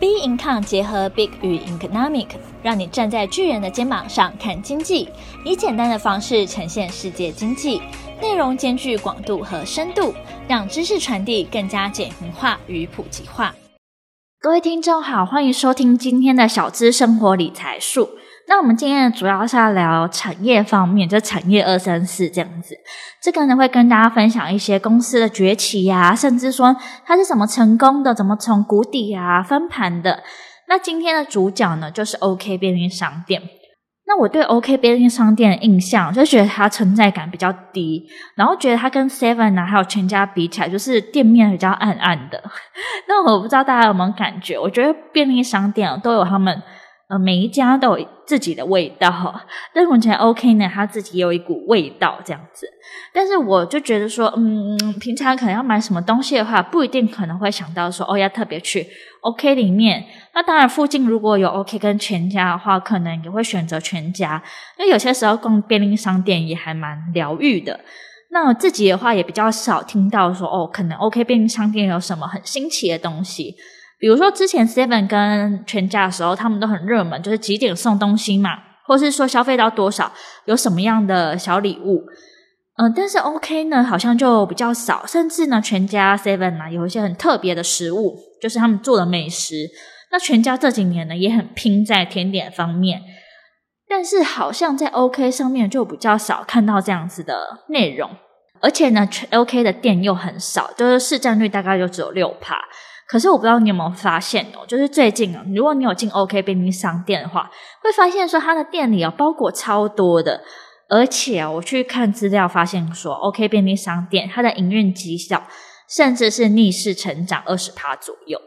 B Income 结合 Big 与 Economic，让你站在巨人的肩膀上看经济，以简单的方式呈现世界经济，内容兼具广度和深度，让知识传递更加简明化与普及化。各位听众好，欢迎收听今天的小资生活理财树。那我们今天主要是要聊产业方面，就产业二三四这样子。这个呢会跟大家分享一些公司的崛起呀，甚至说它是怎么成功的，怎么从谷底啊翻盘的。那今天的主角呢就是 OK 便利商店。那我对 OK 便利商店的印象就觉得它存在感比较低，然后觉得它跟 Seven 啊还有全家比起来，就是店面比较暗暗的。那我不知道大家有没有感觉？我觉得便利商店都有他们。呃，每一家都有自己的味道，但是我觉得 OK 呢，它自己有一股味道这样子。但是我就觉得说，嗯，平常可能要买什么东西的话，不一定可能会想到说，哦，要特别去 OK 里面。那当然，附近如果有 OK 跟全家的话，可能也会选择全家。因为有些时候逛便利商店也还蛮疗愈的。那我自己的话也比较少听到说，哦，可能 OK 便利商店有什么很新奇的东西。比如说之前 Seven 跟全家的时候，他们都很热门，就是几点送东西嘛，或是说消费到多少有什么样的小礼物，嗯、但是 OK 呢好像就比较少，甚至呢全家 Seven 啊有一些很特别的食物，就是他们做的美食。那全家这几年呢也很拼在甜点方面，但是好像在 OK 上面就比较少看到这样子的内容，而且呢 OK 的店又很少，就是市占率大概就只有六趴。可是我不知道你有没有发现哦，就是最近啊，如果你有进 OK 便利商店的话，会发现说它的店里啊包裹超多的，而且我去看资料发现说 OK 便利商店它的营运绩效甚至是逆势成长二十趴左右。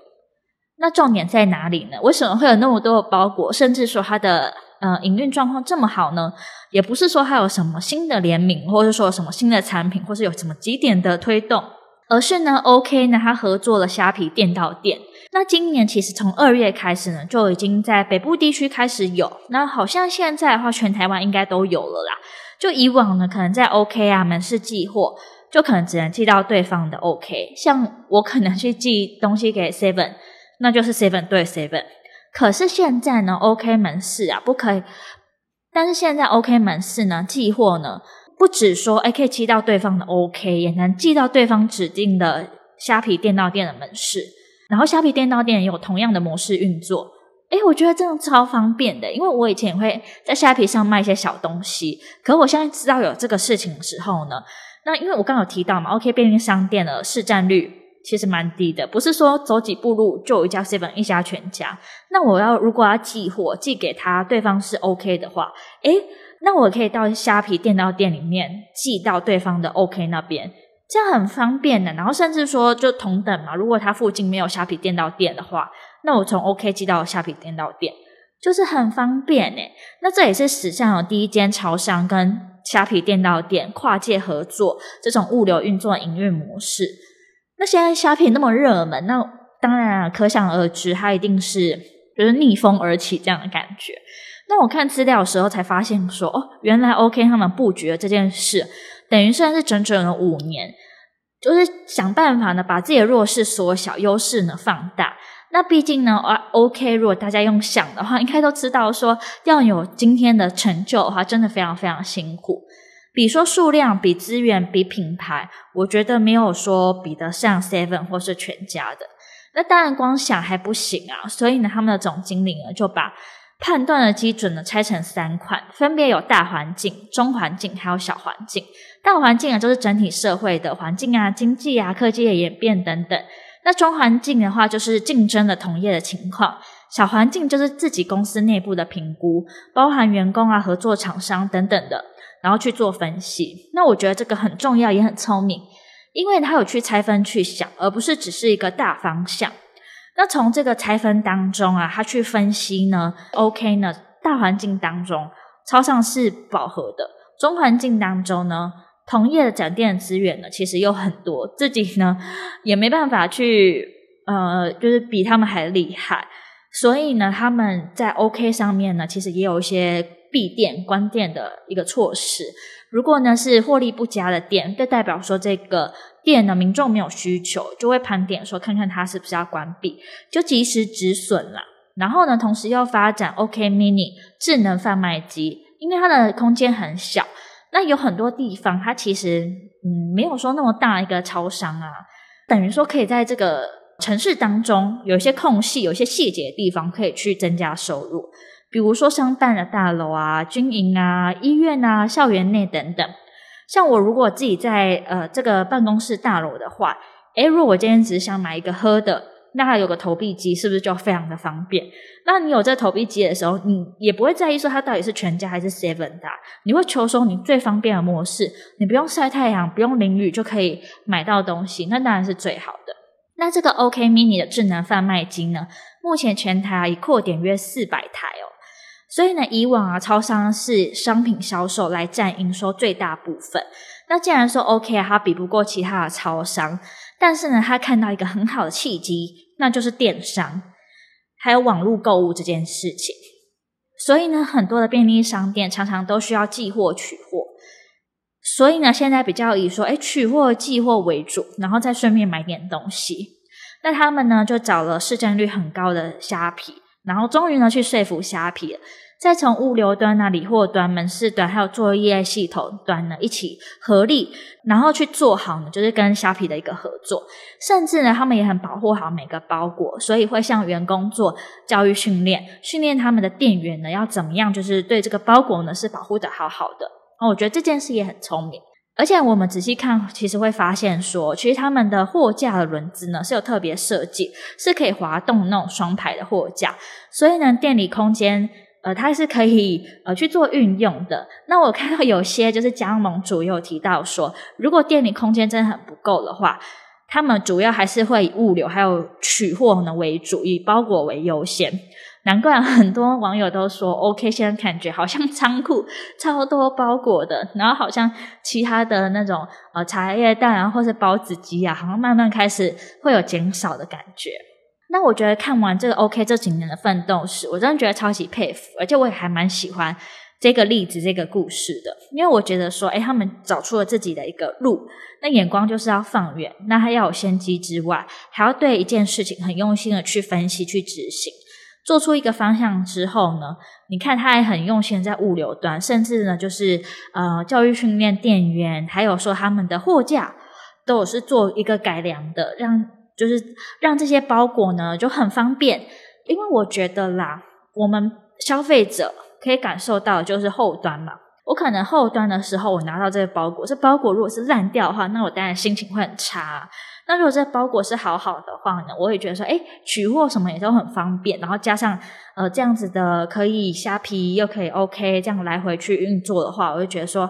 那重点在哪里呢？为什么会有那么多的包裹，甚至说它的呃营运状况这么好呢？也不是说它有什么新的联名，或者说什么新的产品，或是有什么几点的推动。而是呢，OK 呢，它合作了虾皮店到店。那今年其实从二月开始呢，就已经在北部地区开始有。那好像现在的话，全台湾应该都有了啦。就以往呢，可能在 OK 啊门市寄货，就可能只能寄到对方的 OK。像我可能去寄东西给 Seven，那就是 Seven 对 Seven。可是现在呢，OK 门市啊不可以。但是现在 OK 门市呢，寄货呢。不止说哎，可以寄到对方的 OK，也能寄到对方指定的虾皮店到店的门市。然后虾皮店到店也有同样的模式运作。哎，我觉得这样超方便的，因为我以前也会在虾皮上卖一些小东西。可我现在知道有这个事情的时候呢，那因为我刚刚有提到嘛，OK 便利商店的市占率其实蛮低的，不是说走几步路就有一家 Seven 一家全家。那我要如果要寄货寄给他，对方是 OK 的话，哎。那我可以到虾皮店到店里面寄到对方的 OK 那边，这样很方便的。然后甚至说就同等嘛，如果他附近没有虾皮店到店的话，那我从 OK 寄到虾皮店到店，就是很方便诶。那这也是史上有第一间超商跟虾皮店到店跨界合作这种物流运作营运模式。那现在虾皮那么热门，那当然可想而知，它一定是就是逆风而起这样的感觉。那我看资料的时候才发现说，哦，原来 OK 他们布局的这件事，等于算是整整了五年，就是想办法呢，把自己的弱势缩小，优势呢放大。那毕竟呢，OK，如果大家用想的话，应该都知道说，要有今天的成就的话，真的非常非常辛苦。比说数量，比资源，比品牌，我觉得没有说比得上 Seven 或是全家的。那当然光想还不行啊，所以呢，他们的总经理呢就把。判断的基准呢，拆成三块，分别有大环境、中环境还有小环境。大环境啊，就是整体社会的环境啊、经济啊、科技的演变等等。那中环境的话，就是竞争的同业的情况。小环境就是自己公司内部的评估，包含员工啊、合作厂商等等的，然后去做分析。那我觉得这个很重要，也很聪明，因为他有去拆分去想，而不是只是一个大方向。那从这个拆分当中啊，他去分析呢，OK 呢，大环境当中，超商是饱和的；中环境当中呢，同业的展店资源呢，其实有很多，自己呢 也没办法去，呃，就是比他们还厉害。所以呢，他们在 OK 上面呢，其实也有一些闭店、关店的一个措施。如果呢是获利不佳的店，就代表说这个店呢，民众没有需求，就会盘点说看看它是不是要关闭，就及时止损了。然后呢，同时又发展 OK Mini 智能贩卖机，因为它的空间很小，那有很多地方它其实嗯没有说那么大一个超商啊，等于说可以在这个城市当中有一些空隙，有一些细节的地方可以去增加收入，比如说商办的大楼啊、军营啊、医院啊、校园内等等。像我如果自己在呃这个办公室大楼的话，诶，如果我今天只是想买一个喝的。那还有个投币机，是不是就非常的方便？那你有这投币机的时候，你也不会在意说它到底是全家还是 Seven 的，你会求说你最方便的模式，你不用晒太阳，不用淋雨就可以买到东西，那当然是最好的。那这个 OK Mini 的智能贩卖机呢，目前全台啊已扩点约四百台哦。所以呢，以往啊，超商是商品销售来占营收最大部分。那既然说 OK 啊，它比不过其他的超商，但是呢，他看到一个很好的契机，那就是电商还有网络购物这件事情。所以呢，很多的便利商店常常都需要寄货取货。所以呢，现在比较以说，诶，取货寄货为主，然后再顺便买点东西。那他们呢，就找了市占率很高的虾皮，然后终于呢，去说服虾皮了。再从物流端啊、理货端、门市端，还有作业系统端呢，一起合力，然后去做好呢，就是跟虾皮的一个合作。甚至呢，他们也很保护好每个包裹，所以会向员工做教育训练，训练他们的店员呢，要怎么样，就是对这个包裹呢是保护的好好的。哦，我觉得这件事也很聪明。而且我们仔细看，其实会发现说，其实他们的货架的轮子呢是有特别设计，是可以滑动那种双排的货架，所以呢，店里空间。呃，它是可以呃去做运用的。那我看到有些就是加盟主有提到说，如果店里空间真的很不够的话，他们主要还是会以物流还有取货呢为主，以包裹为优先。难怪很多网友都说，OK，现在感觉好像仓库超多包裹的，然后好像其他的那种呃茶叶蛋啊，或是包子机啊，好像慢慢开始会有减少的感觉。那我觉得看完这个 OK 这几年的奋斗史，我真的觉得超级佩服，而且我也还蛮喜欢这个例子、这个故事的，因为我觉得说，诶，他们找出了自己的一个路，那眼光就是要放远，那他要有先机之外，还要对一件事情很用心的去分析、去执行，做出一个方向之后呢，你看他还很用心在物流端，甚至呢就是呃教育训练店员，还有说他们的货架都有是做一个改良的，让。就是让这些包裹呢就很方便，因为我觉得啦，我们消费者可以感受到就是后端嘛。我可能后端的时候，我拿到这个包裹，这包裹如果是烂掉的话，那我当然心情会很差。那如果这包裹是好好的话呢，我也觉得说，诶，取货什么也都很方便，然后加上呃这样子的可以虾皮又可以 OK 这样来回去运作的话，我就觉得说。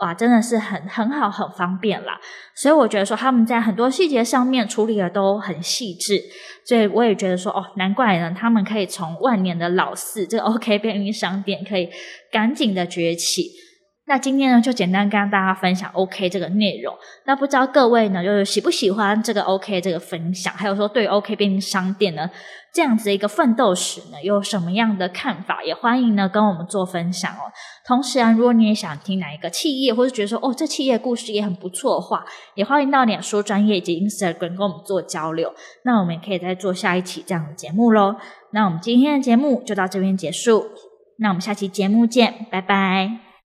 哇，真的是很很好，很方便啦。所以我觉得说他们在很多细节上面处理的都很细致，所以我也觉得说哦，难怪呢，他们可以从万年的老四这个 OK 便利商店可以赶紧的崛起。那今天呢，就简单跟大家分享 OK 这个内容。那不知道各位呢，就是喜不喜欢这个 OK 这个分享，还有说对 OK 便利商店呢，这样子的一个奋斗史呢，有什么样的看法？也欢迎呢跟我们做分享哦。同时啊，如果你也想听哪一个企业，或是觉得说哦这企业故事也很不错的话，也欢迎到脸书专业以及 Instagram 跟我们做交流。那我们也可以再做下一期这样的节目喽。那我们今天的节目就到这边结束，那我们下期节目见，拜拜。